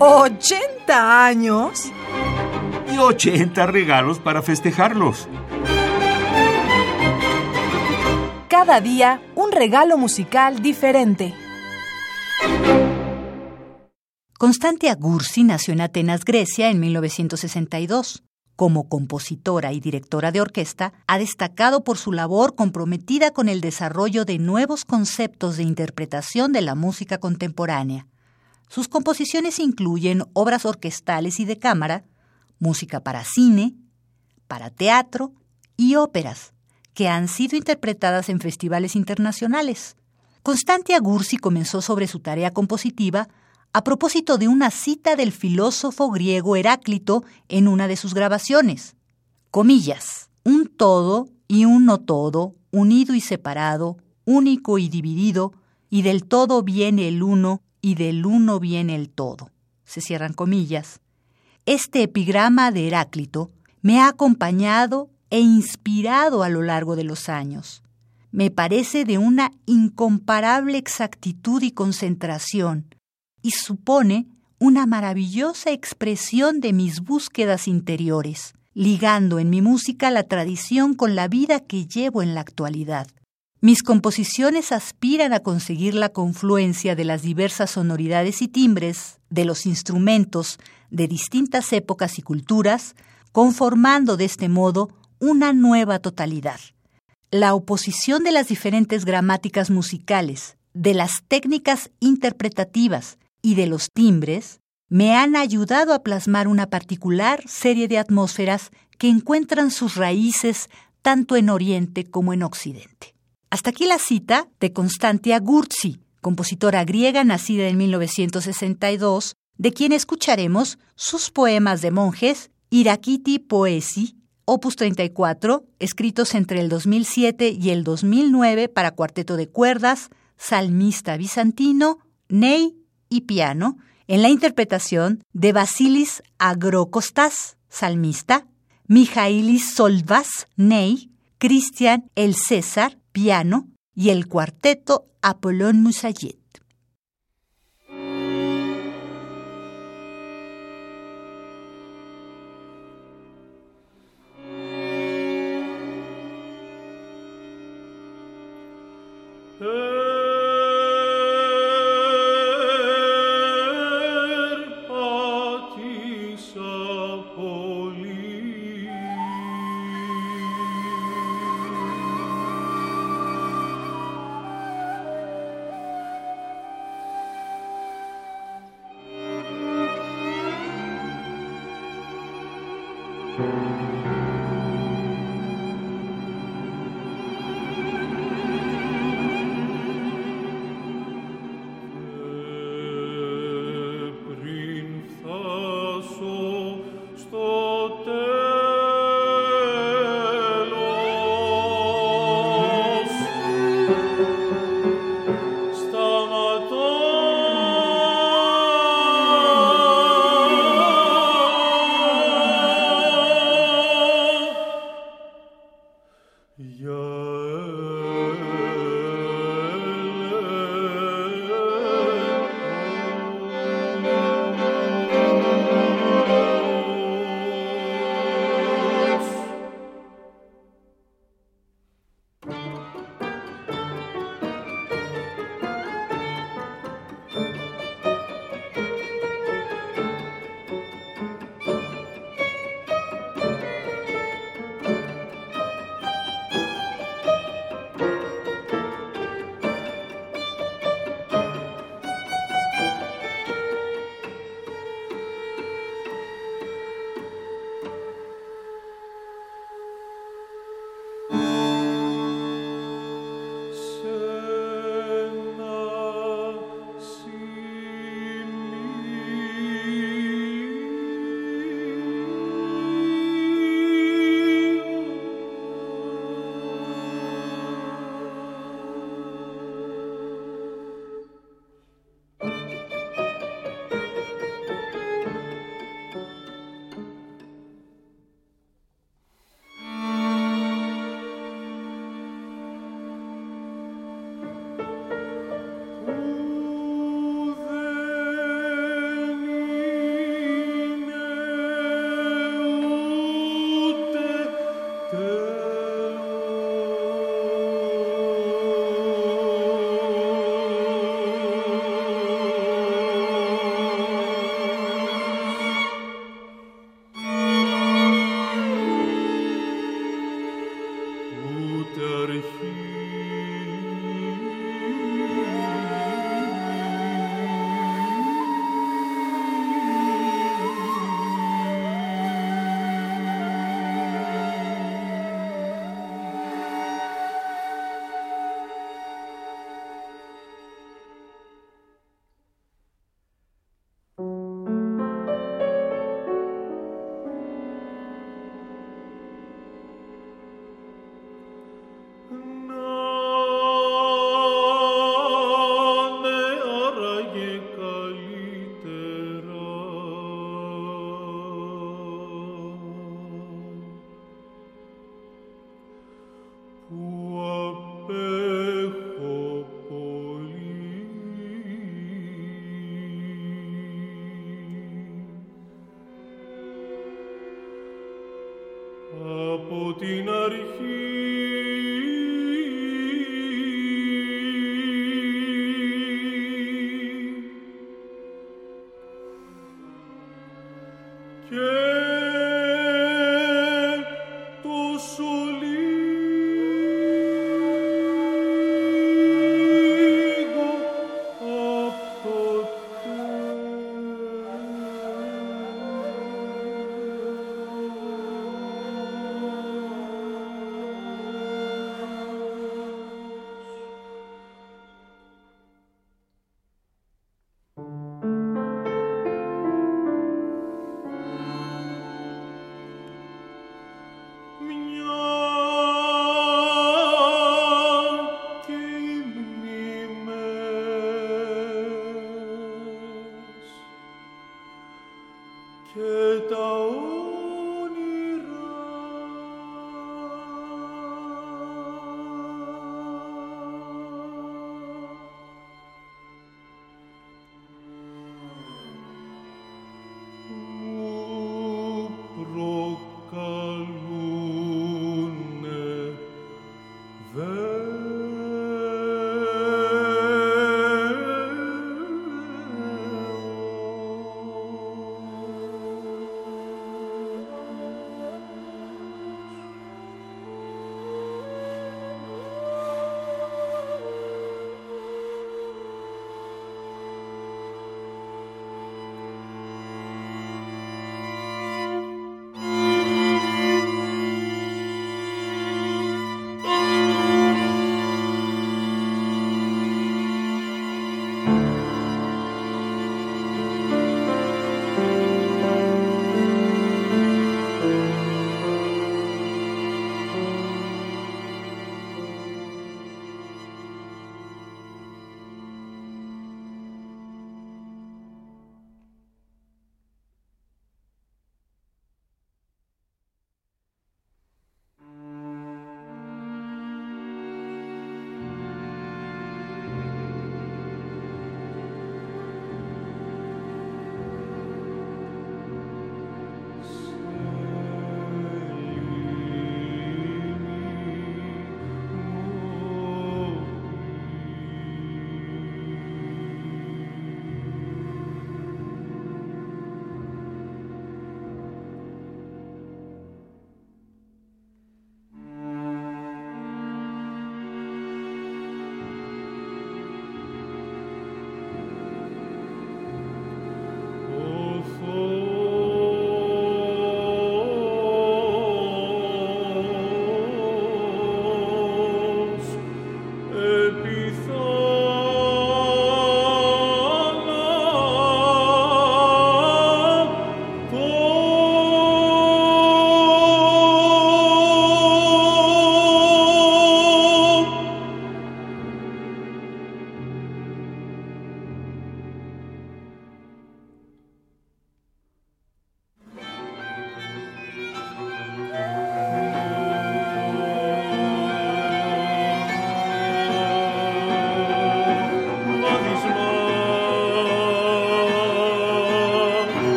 ¿80 años? Y 80 regalos para festejarlos. Cada día un regalo musical diferente. Constantia Gursi nació en Atenas, Grecia, en 1962. Como compositora y directora de orquesta, ha destacado por su labor comprometida con el desarrollo de nuevos conceptos de interpretación de la música contemporánea. Sus composiciones incluyen obras orquestales y de cámara, música para cine, para teatro y óperas, que han sido interpretadas en festivales internacionales. Constantia Gursi comenzó sobre su tarea compositiva a propósito de una cita del filósofo griego Heráclito en una de sus grabaciones. Comillas, un todo y un no todo, unido y separado, único y dividido, y del todo viene el uno y del uno viene el todo. Se cierran comillas. Este epigrama de Heráclito me ha acompañado e inspirado a lo largo de los años. Me parece de una incomparable exactitud y concentración, y supone una maravillosa expresión de mis búsquedas interiores, ligando en mi música la tradición con la vida que llevo en la actualidad. Mis composiciones aspiran a conseguir la confluencia de las diversas sonoridades y timbres de los instrumentos de distintas épocas y culturas, conformando de este modo una nueva totalidad. La oposición de las diferentes gramáticas musicales, de las técnicas interpretativas y de los timbres me han ayudado a plasmar una particular serie de atmósferas que encuentran sus raíces tanto en Oriente como en Occidente. Hasta aquí la cita de Constantia Gurzi, compositora griega nacida en 1962, de quien escucharemos sus poemas de monjes, Irakiti Poesi, opus 34, escritos entre el 2007 y el 2009 para cuarteto de cuerdas, salmista bizantino, Ney y piano en la interpretación de Basilis Agrokostas, salmista, Mijailis Solvas, ney, Cristian El César, piano, y el cuarteto Apolón Musayet. и.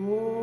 Oh.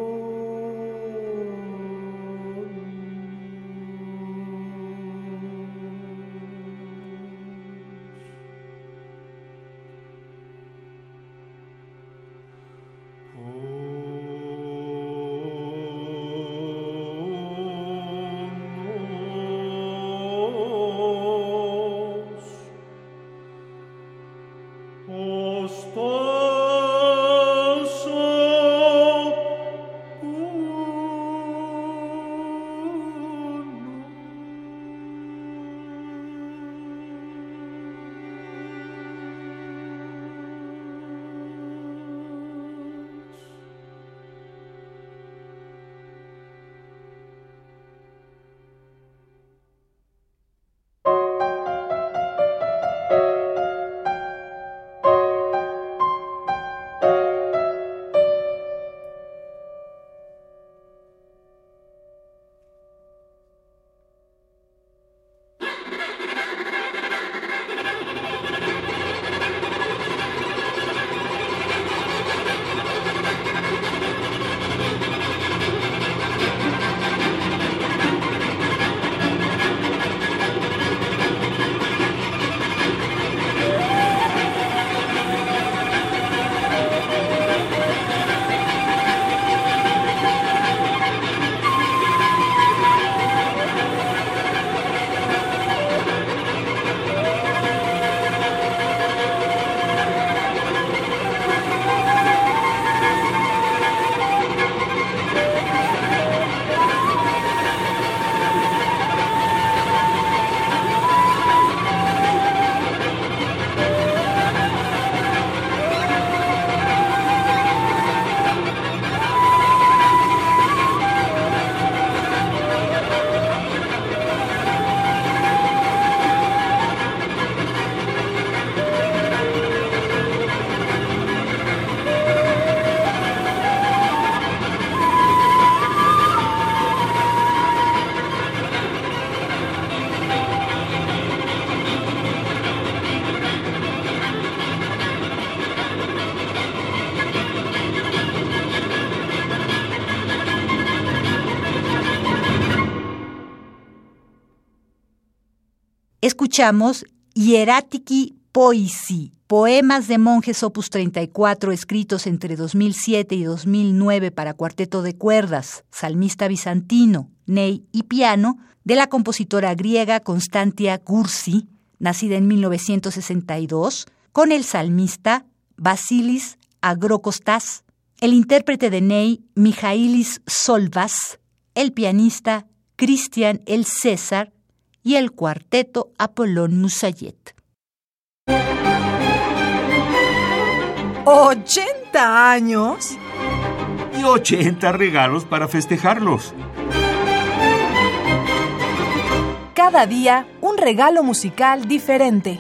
Escuchamos Hieratiki Poisi, poemas de monjes opus 34 escritos entre 2007 y 2009 para cuarteto de cuerdas, salmista bizantino, ney y piano, de la compositora griega Constantia Gursi, nacida en 1962, con el salmista Basilis Agrokostas, el intérprete de ney Mijailis Solvas, el pianista Christian El César y el cuarteto Apolón Musayet. ¿80 años? Y 80 regalos para festejarlos. Cada día un regalo musical diferente.